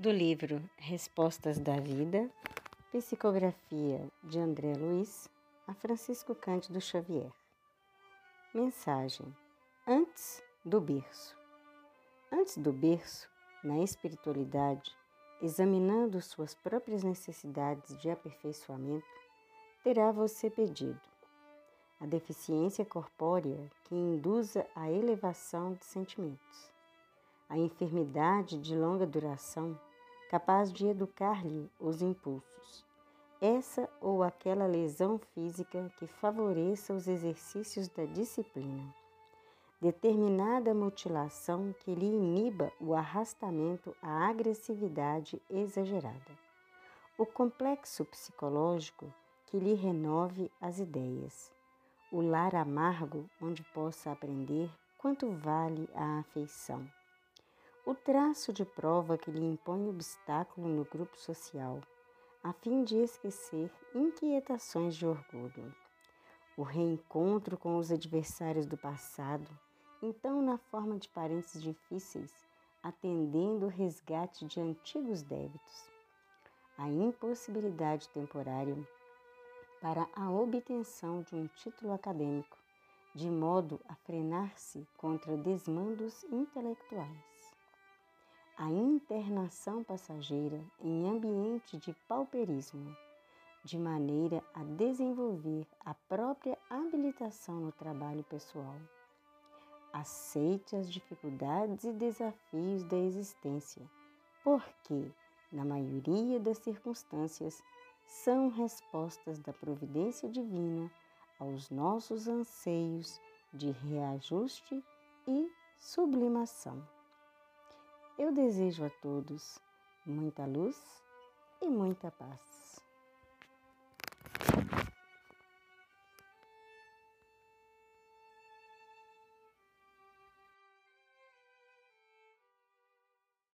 do livro Respostas da Vida, psicografia de André Luiz, a Francisco Cândido Xavier. Mensagem: Antes do berço. Antes do berço, na espiritualidade, examinando suas próprias necessidades de aperfeiçoamento, terá você pedido a deficiência corpórea que induza a elevação de sentimentos, a enfermidade de longa duração capaz de educar-lhe os impulsos, essa ou aquela lesão física que favoreça os exercícios da disciplina, determinada mutilação que lhe iniba o arrastamento à agressividade exagerada, o complexo psicológico que lhe renove as ideias, o lar amargo onde possa aprender quanto vale a afeição o traço de prova que lhe impõe obstáculo no grupo social, a fim de esquecer inquietações de orgulho. O reencontro com os adversários do passado, então na forma de parentes difíceis, atendendo o resgate de antigos débitos. A impossibilidade temporária para a obtenção de um título acadêmico, de modo a frenar-se contra desmandos intelectuais a internação passageira em ambiente de pauperismo, de maneira a desenvolver a própria habilitação no trabalho pessoal. Aceite as dificuldades e desafios da existência, porque, na maioria das circunstâncias, são respostas da providência divina aos nossos anseios de reajuste e sublimação. Eu desejo a todos muita luz e muita paz.